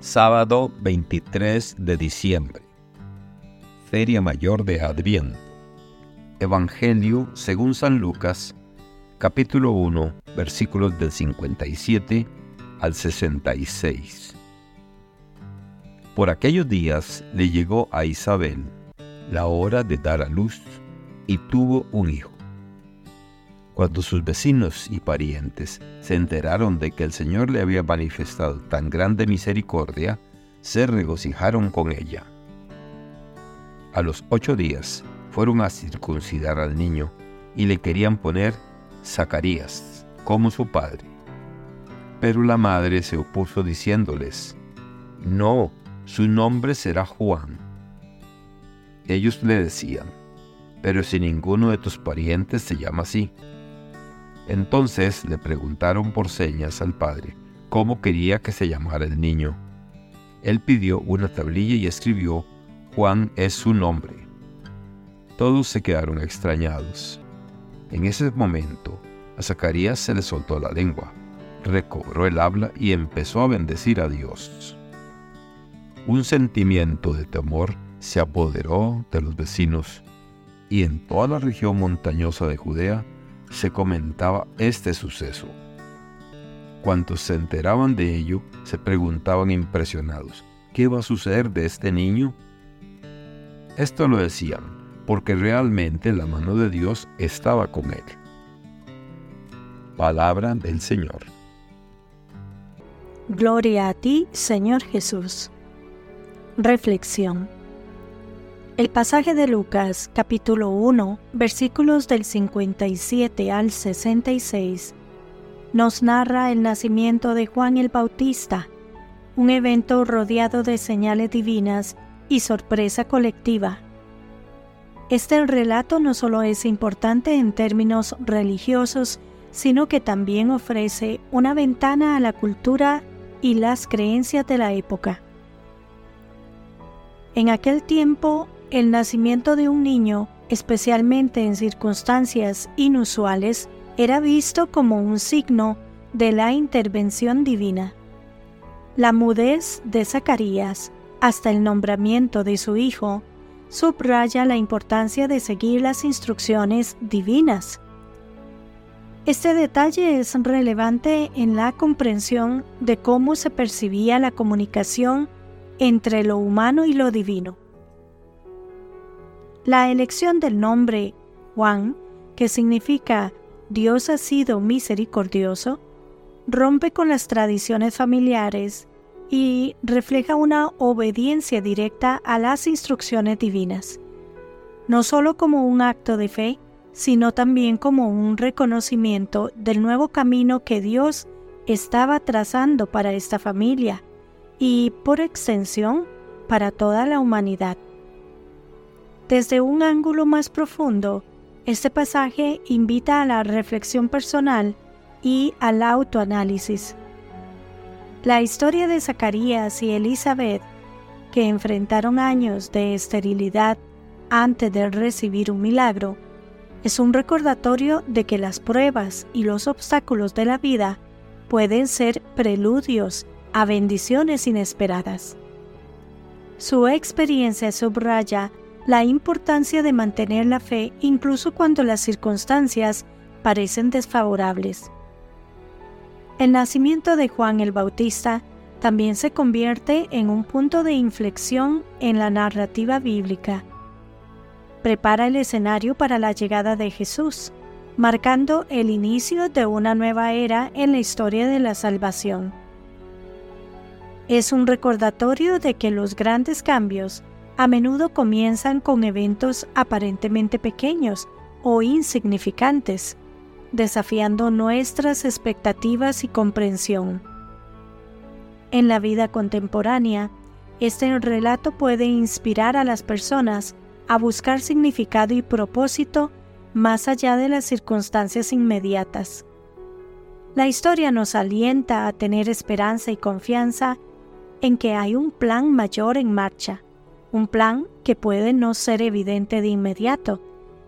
Sábado 23 de diciembre. Feria Mayor de Adviento. Evangelio según San Lucas, capítulo 1, versículos del 57 al 66. Por aquellos días le llegó a Isabel la hora de dar a luz y tuvo un hijo. Cuando sus vecinos y parientes se enteraron de que el Señor le había manifestado tan grande misericordia, se regocijaron con ella. A los ocho días fueron a circuncidar al niño y le querían poner Zacarías como su padre. Pero la madre se opuso diciéndoles, No, su nombre será Juan. Ellos le decían, Pero si ninguno de tus parientes se llama así. Entonces le preguntaron por señas al padre cómo quería que se llamara el niño. Él pidió una tablilla y escribió, Juan es su nombre. Todos se quedaron extrañados. En ese momento, a Zacarías se le soltó la lengua, recobró el habla y empezó a bendecir a Dios. Un sentimiento de temor se apoderó de los vecinos y en toda la región montañosa de Judea se comentaba este suceso. Cuantos se enteraban de ello se preguntaban impresionados, ¿qué va a suceder de este niño? Esto lo decían porque realmente la mano de Dios estaba con él. Palabra del Señor. Gloria a ti, Señor Jesús. Reflexión. El pasaje de Lucas capítulo 1 versículos del 57 al 66 nos narra el nacimiento de Juan el Bautista, un evento rodeado de señales divinas y sorpresa colectiva. Este relato no solo es importante en términos religiosos, sino que también ofrece una ventana a la cultura y las creencias de la época. En aquel tiempo el nacimiento de un niño, especialmente en circunstancias inusuales, era visto como un signo de la intervención divina. La mudez de Zacarías hasta el nombramiento de su hijo subraya la importancia de seguir las instrucciones divinas. Este detalle es relevante en la comprensión de cómo se percibía la comunicación entre lo humano y lo divino. La elección del nombre Juan, que significa Dios ha sido misericordioso, rompe con las tradiciones familiares y refleja una obediencia directa a las instrucciones divinas, no solo como un acto de fe, sino también como un reconocimiento del nuevo camino que Dios estaba trazando para esta familia y, por extensión, para toda la humanidad. Desde un ángulo más profundo, este pasaje invita a la reflexión personal y al autoanálisis. La historia de Zacarías y Elizabeth, que enfrentaron años de esterilidad antes de recibir un milagro, es un recordatorio de que las pruebas y los obstáculos de la vida pueden ser preludios a bendiciones inesperadas. Su experiencia subraya la importancia de mantener la fe incluso cuando las circunstancias parecen desfavorables. El nacimiento de Juan el Bautista también se convierte en un punto de inflexión en la narrativa bíblica. Prepara el escenario para la llegada de Jesús, marcando el inicio de una nueva era en la historia de la salvación. Es un recordatorio de que los grandes cambios a menudo comienzan con eventos aparentemente pequeños o insignificantes, desafiando nuestras expectativas y comprensión. En la vida contemporánea, este relato puede inspirar a las personas a buscar significado y propósito más allá de las circunstancias inmediatas. La historia nos alienta a tener esperanza y confianza en que hay un plan mayor en marcha un plan que puede no ser evidente de inmediato,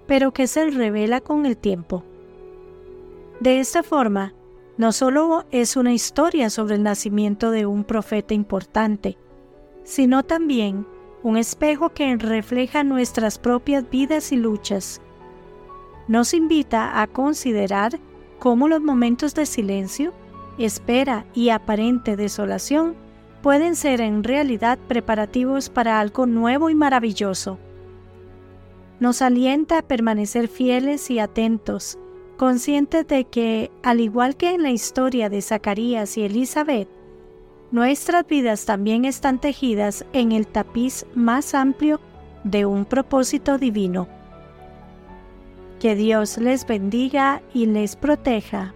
pero que se revela con el tiempo. De esta forma, no solo es una historia sobre el nacimiento de un profeta importante, sino también un espejo que refleja nuestras propias vidas y luchas. Nos invita a considerar cómo los momentos de silencio, espera y aparente desolación pueden ser en realidad preparativos para algo nuevo y maravilloso. Nos alienta a permanecer fieles y atentos, conscientes de que, al igual que en la historia de Zacarías y Elizabeth, nuestras vidas también están tejidas en el tapiz más amplio de un propósito divino. Que Dios les bendiga y les proteja.